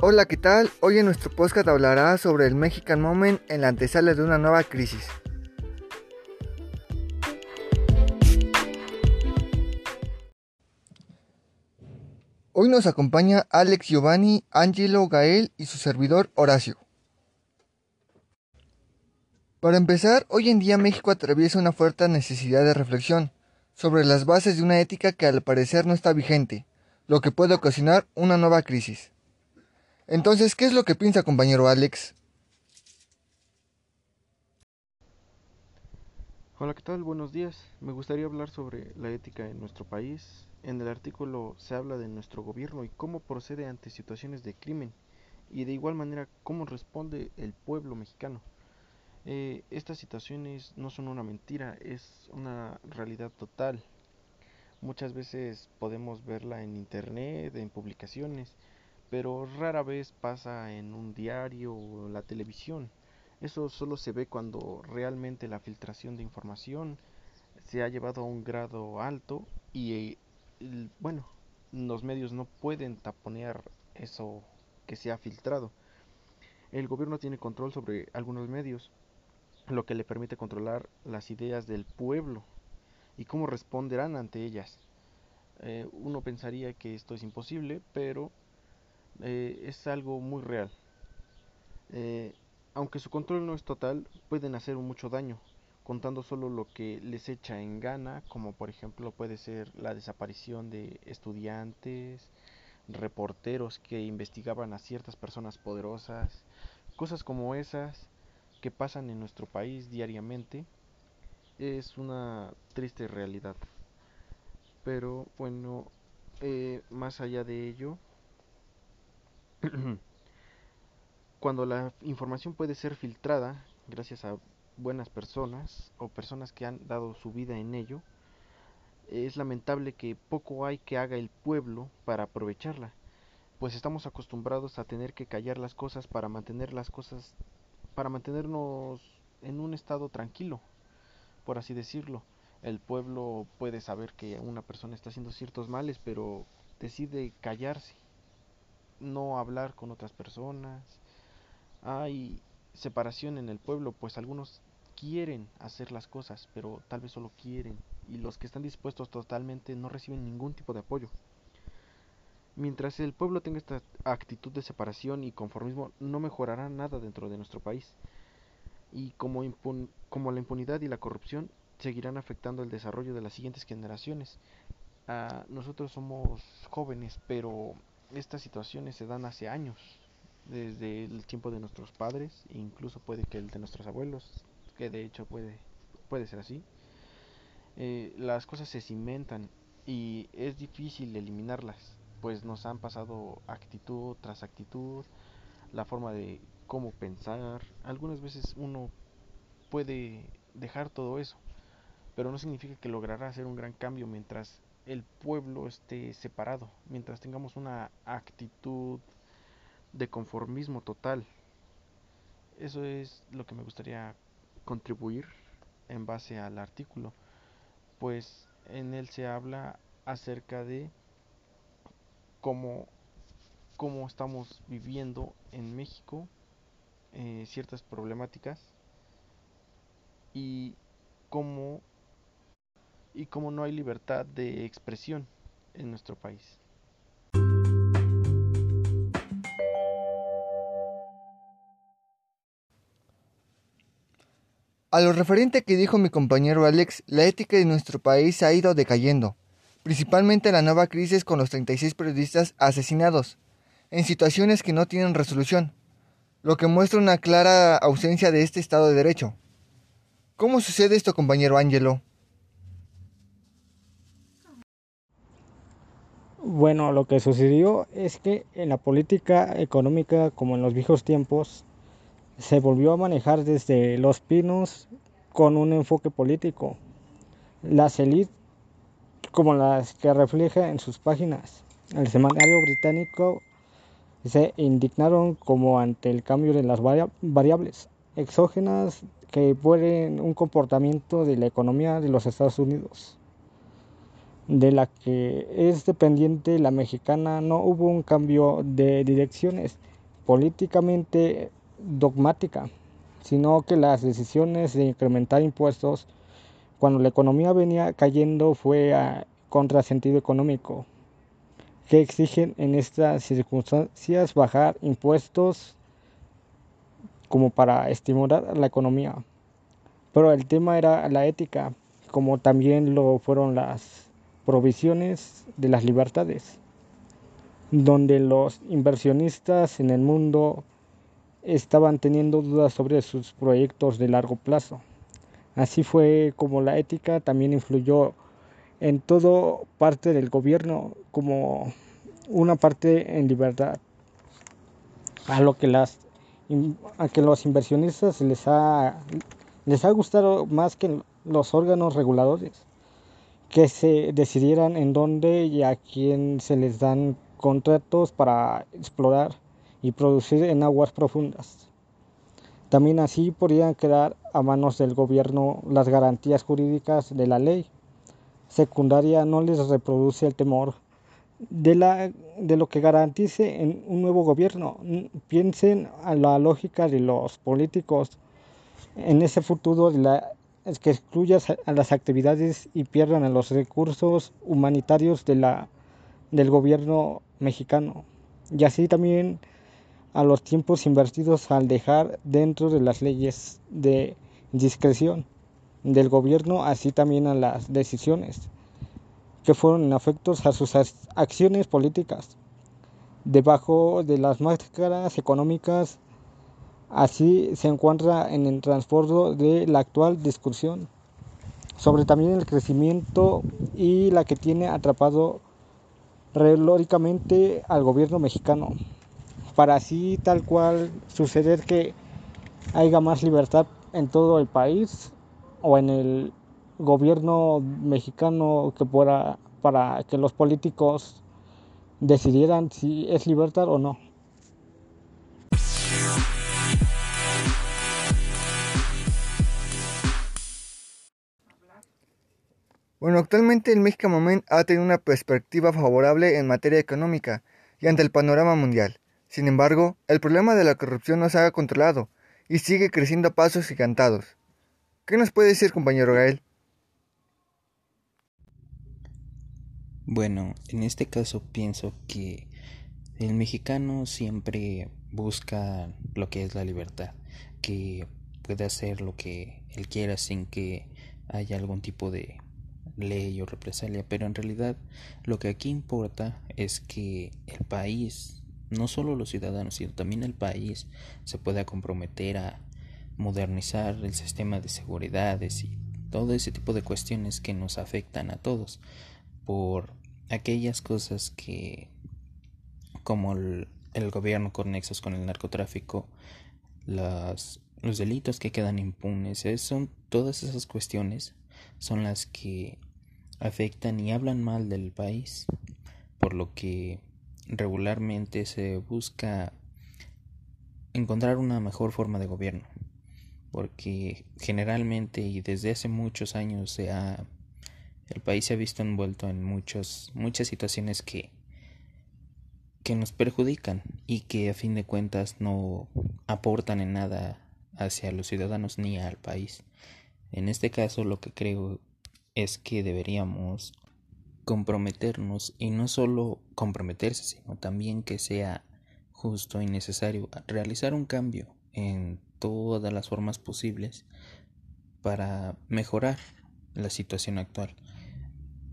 Hola, ¿qué tal? Hoy en nuestro podcast hablará sobre el Mexican Moment en la antesala de una nueva crisis. Hoy nos acompaña Alex Giovanni, Angelo Gael y su servidor Horacio. Para empezar, hoy en día México atraviesa una fuerte necesidad de reflexión sobre las bases de una ética que al parecer no está vigente, lo que puede ocasionar una nueva crisis. Entonces, ¿qué es lo que piensa compañero Alex? Hola, ¿qué tal? Buenos días. Me gustaría hablar sobre la ética en nuestro país. En el artículo se habla de nuestro gobierno y cómo procede ante situaciones de crimen y de igual manera cómo responde el pueblo mexicano. Eh, estas situaciones no son una mentira, es una realidad total. Muchas veces podemos verla en internet, en publicaciones, pero rara vez pasa en un diario o la televisión. Eso solo se ve cuando realmente la filtración de información se ha llevado a un grado alto y bueno, los medios no pueden taponear eso que se ha filtrado. El gobierno tiene control sobre algunos medios, lo que le permite controlar las ideas del pueblo y cómo responderán ante ellas. Eh, uno pensaría que esto es imposible, pero eh, es algo muy real. Eh, aunque su control no es total, pueden hacer mucho daño, contando solo lo que les echa en gana, como por ejemplo puede ser la desaparición de estudiantes, reporteros que investigaban a ciertas personas poderosas, cosas como esas que pasan en nuestro país diariamente, es una triste realidad. Pero bueno, eh, más allá de ello, cuando la información puede ser filtrada gracias a buenas personas o personas que han dado su vida en ello, es lamentable que poco hay que haga el pueblo para aprovecharla, pues estamos acostumbrados a tener que callar las cosas para mantener las cosas, para mantenernos en un estado tranquilo, por así decirlo. El pueblo puede saber que una persona está haciendo ciertos males, pero decide callarse no hablar con otras personas. Hay separación en el pueblo, pues algunos quieren hacer las cosas, pero tal vez solo quieren, y los que están dispuestos totalmente no reciben ningún tipo de apoyo. Mientras el pueblo tenga esta actitud de separación y conformismo, no mejorará nada dentro de nuestro país. Y como, como la impunidad y la corrupción seguirán afectando el desarrollo de las siguientes generaciones. Ah, nosotros somos jóvenes, pero estas situaciones se dan hace años, desde el tiempo de nuestros padres, incluso puede que el de nuestros abuelos, que de hecho puede, puede ser así. Eh, las cosas se cimentan y es difícil eliminarlas, pues nos han pasado actitud tras actitud, la forma de cómo pensar. Algunas veces uno puede dejar todo eso, pero no significa que logrará hacer un gran cambio mientras el pueblo esté separado, mientras tengamos una actitud de conformismo total. Eso es lo que me gustaría contribuir en base al artículo, pues en él se habla acerca de cómo, cómo estamos viviendo en México eh, ciertas problemáticas y cómo y cómo no hay libertad de expresión en nuestro país. A lo referente que dijo mi compañero Alex, la ética de nuestro país ha ido decayendo, principalmente la nueva crisis con los 36 periodistas asesinados, en situaciones que no tienen resolución, lo que muestra una clara ausencia de este Estado de Derecho. ¿Cómo sucede esto, compañero Ángelo? Bueno, lo que sucedió es que en la política económica, como en los viejos tiempos, se volvió a manejar desde los pinos con un enfoque político. Las élites, como las que refleja en sus páginas, el semanario británico se indignaron como ante el cambio de las variables exógenas que pueden un comportamiento de la economía de los Estados Unidos. De la que es dependiente la mexicana, no hubo un cambio de direcciones políticamente dogmática, sino que las decisiones de incrementar impuestos cuando la economía venía cayendo fue a contrasentido económico, que exigen en estas circunstancias bajar impuestos como para estimular la economía. Pero el tema era la ética, como también lo fueron las provisiones de las libertades, donde los inversionistas en el mundo estaban teniendo dudas sobre sus proyectos de largo plazo. Así fue como la ética también influyó en todo parte del gobierno como una parte en libertad, a lo que las a que los inversionistas les ha les ha gustado más que los órganos reguladores que se decidieran en dónde y a quién se les dan contratos para explorar y producir en aguas profundas. También así podrían quedar a manos del gobierno las garantías jurídicas de la ley. Secundaria no les reproduce el temor de, la, de lo que garantice en un nuevo gobierno. Piensen a la lógica de los políticos en ese futuro de la que excluyas a las actividades y pierdan a los recursos humanitarios de la, del gobierno mexicano. Y así también a los tiempos invertidos al dejar dentro de las leyes de discreción del gobierno, así también a las decisiones que fueron en afectos a sus acciones políticas. Debajo de las máscaras económicas Así se encuentra en el transbordo de la actual discusión sobre también el crecimiento y la que tiene atrapado relóricamente al gobierno mexicano, para así tal cual suceder que haya más libertad en todo el país o en el gobierno mexicano que para que los políticos decidieran si es libertad o no. Bueno, actualmente el México Moment ha tenido una perspectiva favorable en materia económica y ante el panorama mundial. Sin embargo, el problema de la corrupción no se ha controlado y sigue creciendo a pasos gigantados. ¿Qué nos puede decir, compañero Gael? Bueno, en este caso pienso que el mexicano siempre busca lo que es la libertad, que puede hacer lo que él quiera sin que haya algún tipo de ley o represalia, pero en realidad lo que aquí importa es que el país, no solo los ciudadanos, sino también el país se pueda comprometer a modernizar el sistema de seguridades y todo ese tipo de cuestiones que nos afectan a todos por aquellas cosas que como el, gobierno con nexos con el narcotráfico las, los delitos que quedan impunes son todas esas cuestiones son las que afectan y hablan mal del país, por lo que regularmente se busca encontrar una mejor forma de gobierno, porque generalmente y desde hace muchos años el país se ha visto envuelto en muchos muchas situaciones que que nos perjudican y que a fin de cuentas no aportan en nada hacia los ciudadanos ni al país. En este caso lo que creo es que deberíamos comprometernos y no solo comprometerse, sino también que sea justo y necesario realizar un cambio en todas las formas posibles para mejorar la situación actual,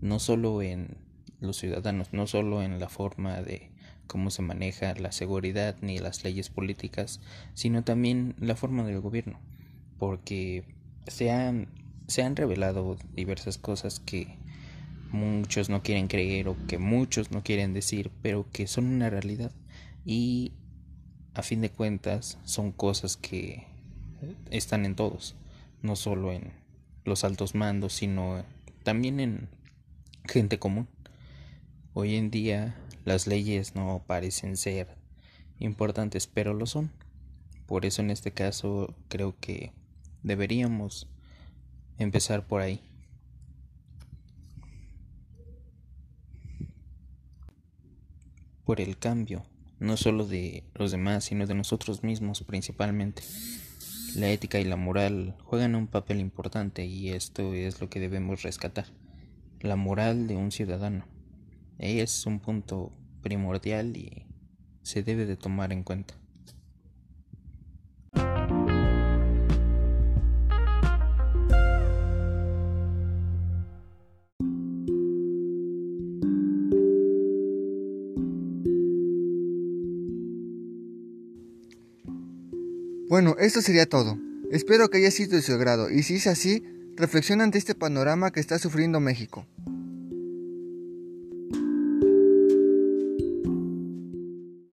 no solo en los ciudadanos, no solo en la forma de cómo se maneja la seguridad ni las leyes políticas, sino también la forma del gobierno, porque se han, se han revelado diversas cosas que muchos no quieren creer o que muchos no quieren decir, pero que son una realidad y a fin de cuentas son cosas que están en todos, no solo en los altos mandos, sino también en gente común. Hoy en día las leyes no parecen ser importantes, pero lo son. Por eso en este caso creo que Deberíamos empezar por ahí. Por el cambio, no solo de los demás, sino de nosotros mismos principalmente. La ética y la moral juegan un papel importante y esto es lo que debemos rescatar. La moral de un ciudadano es un punto primordial y se debe de tomar en cuenta. Bueno, esto sería todo. Espero que haya sido de su agrado y si es así, reflexiona ante este panorama que está sufriendo México.